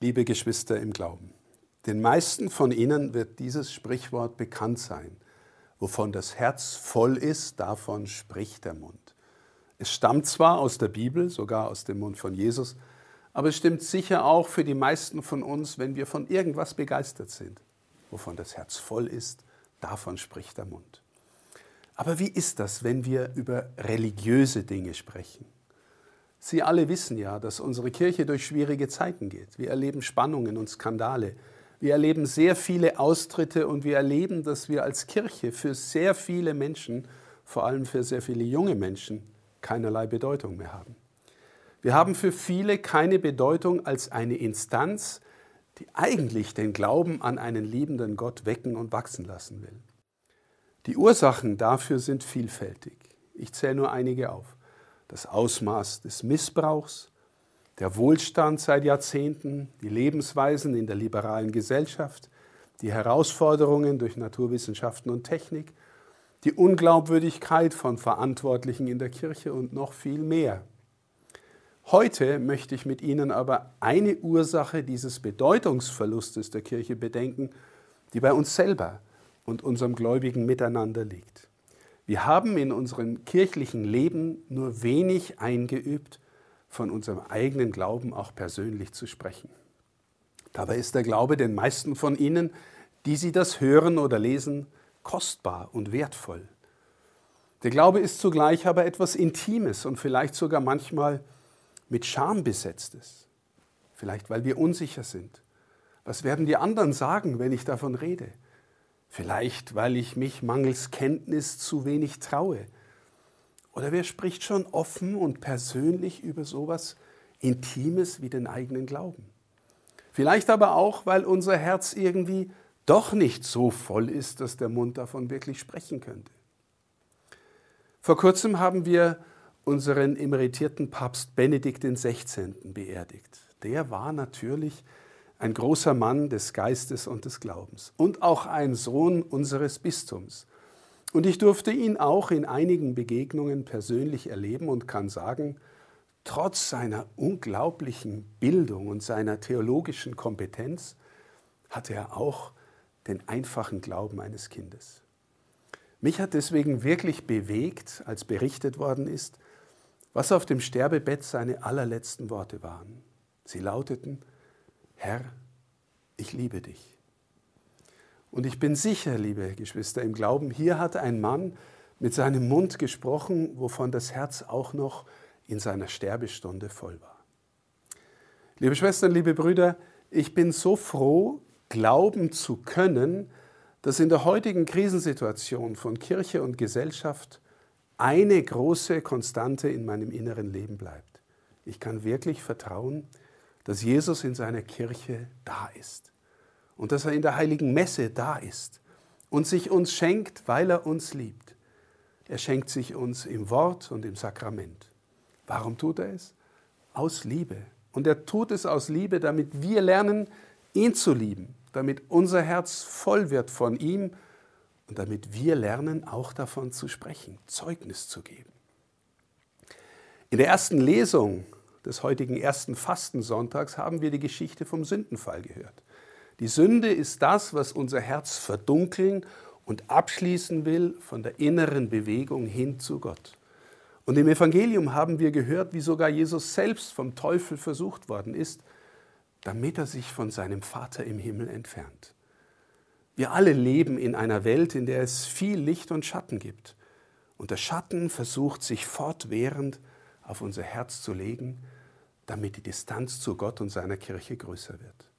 Liebe Geschwister im Glauben, den meisten von Ihnen wird dieses Sprichwort bekannt sein. Wovon das Herz voll ist, davon spricht der Mund. Es stammt zwar aus der Bibel, sogar aus dem Mund von Jesus, aber es stimmt sicher auch für die meisten von uns, wenn wir von irgendwas begeistert sind. Wovon das Herz voll ist, davon spricht der Mund. Aber wie ist das, wenn wir über religiöse Dinge sprechen? Sie alle wissen ja, dass unsere Kirche durch schwierige Zeiten geht. Wir erleben Spannungen und Skandale. Wir erleben sehr viele Austritte und wir erleben, dass wir als Kirche für sehr viele Menschen, vor allem für sehr viele junge Menschen, keinerlei Bedeutung mehr haben. Wir haben für viele keine Bedeutung als eine Instanz, die eigentlich den Glauben an einen liebenden Gott wecken und wachsen lassen will. Die Ursachen dafür sind vielfältig. Ich zähle nur einige auf. Das Ausmaß des Missbrauchs, der Wohlstand seit Jahrzehnten, die Lebensweisen in der liberalen Gesellschaft, die Herausforderungen durch Naturwissenschaften und Technik, die Unglaubwürdigkeit von Verantwortlichen in der Kirche und noch viel mehr. Heute möchte ich mit Ihnen aber eine Ursache dieses Bedeutungsverlustes der Kirche bedenken, die bei uns selber und unserem gläubigen Miteinander liegt. Wir haben in unserem kirchlichen Leben nur wenig eingeübt, von unserem eigenen Glauben auch persönlich zu sprechen. Dabei ist der Glaube den meisten von Ihnen, die Sie das hören oder lesen, kostbar und wertvoll. Der Glaube ist zugleich aber etwas Intimes und vielleicht sogar manchmal mit Scham besetztes. Vielleicht weil wir unsicher sind. Was werden die anderen sagen, wenn ich davon rede? Vielleicht, weil ich mich mangels Kenntnis zu wenig traue. Oder wer spricht schon offen und persönlich über sowas Intimes wie den eigenen Glauben? Vielleicht aber auch, weil unser Herz irgendwie doch nicht so voll ist, dass der Mund davon wirklich sprechen könnte. Vor kurzem haben wir unseren emeritierten Papst Benedikt XVI. beerdigt. Der war natürlich ein großer Mann des Geistes und des Glaubens und auch ein Sohn unseres Bistums. Und ich durfte ihn auch in einigen Begegnungen persönlich erleben und kann sagen, trotz seiner unglaublichen Bildung und seiner theologischen Kompetenz hatte er auch den einfachen Glauben eines Kindes. Mich hat deswegen wirklich bewegt, als berichtet worden ist, was auf dem Sterbebett seine allerletzten Worte waren. Sie lauteten, Herr, ich liebe dich. Und ich bin sicher, liebe Geschwister im Glauben, hier hat ein Mann mit seinem Mund gesprochen, wovon das Herz auch noch in seiner Sterbestunde voll war. Liebe Schwestern, liebe Brüder, ich bin so froh, glauben zu können, dass in der heutigen Krisensituation von Kirche und Gesellschaft eine große Konstante in meinem inneren Leben bleibt. Ich kann wirklich vertrauen, dass Jesus in seiner Kirche da ist und dass er in der heiligen Messe da ist und sich uns schenkt, weil er uns liebt. Er schenkt sich uns im Wort und im Sakrament. Warum tut er es? Aus Liebe. Und er tut es aus Liebe, damit wir lernen, ihn zu lieben, damit unser Herz voll wird von ihm und damit wir lernen, auch davon zu sprechen, Zeugnis zu geben. In der ersten Lesung des heutigen ersten Fastensonntags haben wir die Geschichte vom Sündenfall gehört. Die Sünde ist das, was unser Herz verdunkeln und abschließen will von der inneren Bewegung hin zu Gott. Und im Evangelium haben wir gehört, wie sogar Jesus selbst vom Teufel versucht worden ist, damit er sich von seinem Vater im Himmel entfernt. Wir alle leben in einer Welt, in der es viel Licht und Schatten gibt. Und der Schatten versucht sich fortwährend auf unser Herz zu legen, damit die Distanz zu Gott und seiner Kirche größer wird.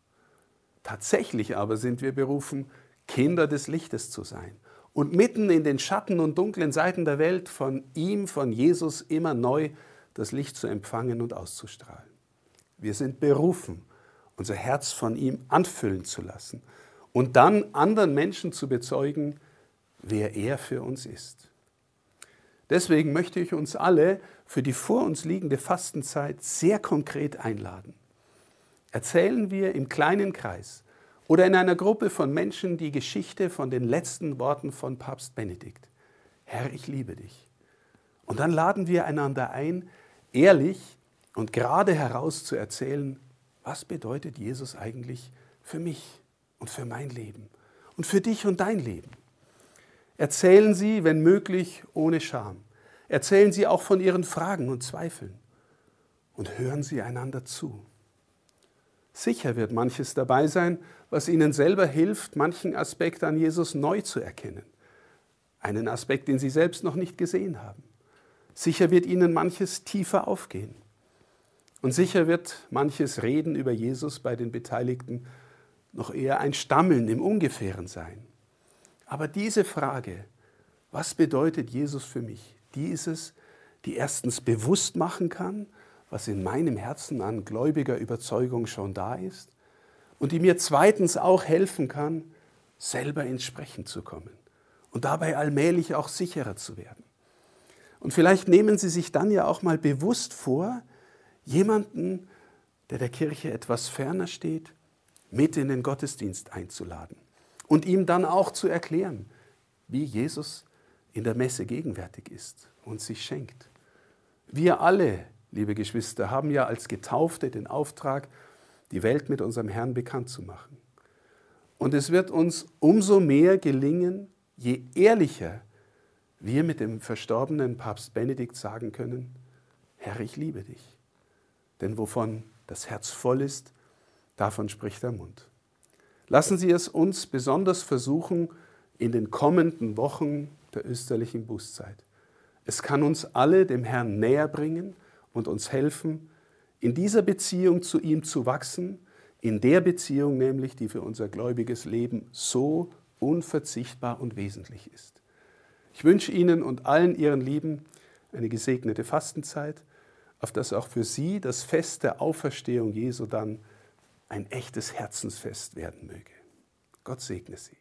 Tatsächlich aber sind wir berufen, Kinder des Lichtes zu sein und mitten in den Schatten und dunklen Seiten der Welt von ihm, von Jesus immer neu das Licht zu empfangen und auszustrahlen. Wir sind berufen, unser Herz von ihm anfüllen zu lassen und dann anderen Menschen zu bezeugen, wer er für uns ist. Deswegen möchte ich uns alle für die vor uns liegende Fastenzeit sehr konkret einladen. Erzählen wir im kleinen Kreis oder in einer Gruppe von Menschen die Geschichte von den letzten Worten von Papst Benedikt. Herr, ich liebe dich. Und dann laden wir einander ein, ehrlich und gerade heraus zu erzählen, was bedeutet Jesus eigentlich für mich und für mein Leben und für dich und dein Leben? Erzählen Sie, wenn möglich, ohne Scham. Erzählen Sie auch von Ihren Fragen und Zweifeln und hören Sie einander zu. Sicher wird manches dabei sein, was Ihnen selber hilft, manchen Aspekt an Jesus neu zu erkennen. Einen Aspekt, den Sie selbst noch nicht gesehen haben. Sicher wird Ihnen manches tiefer aufgehen. Und sicher wird manches Reden über Jesus bei den Beteiligten noch eher ein Stammeln im Ungefähren sein. Aber diese Frage, was bedeutet Jesus für mich, die ist es, die erstens bewusst machen kann, was in meinem Herzen an gläubiger Überzeugung schon da ist und die mir zweitens auch helfen kann, selber ins Sprechen zu kommen und dabei allmählich auch sicherer zu werden. Und vielleicht nehmen Sie sich dann ja auch mal bewusst vor, jemanden, der der Kirche etwas ferner steht, mit in den Gottesdienst einzuladen und ihm dann auch zu erklären, wie Jesus in der Messe gegenwärtig ist und sich schenkt. Wir alle, liebe Geschwister, haben ja als Getaufte den Auftrag, die Welt mit unserem Herrn bekannt zu machen. Und es wird uns umso mehr gelingen, je ehrlicher wir mit dem verstorbenen Papst Benedikt sagen können, Herr, ich liebe dich. Denn wovon das Herz voll ist, davon spricht der Mund. Lassen Sie es uns besonders versuchen in den kommenden Wochen der österlichen Bußzeit. Es kann uns alle dem Herrn näher bringen und uns helfen, in dieser Beziehung zu ihm zu wachsen, in der Beziehung nämlich, die für unser gläubiges Leben so unverzichtbar und wesentlich ist. Ich wünsche Ihnen und allen Ihren Lieben eine gesegnete Fastenzeit, auf dass auch für Sie das Fest der Auferstehung Jesu dann ein echtes Herzensfest werden möge. Gott segne Sie.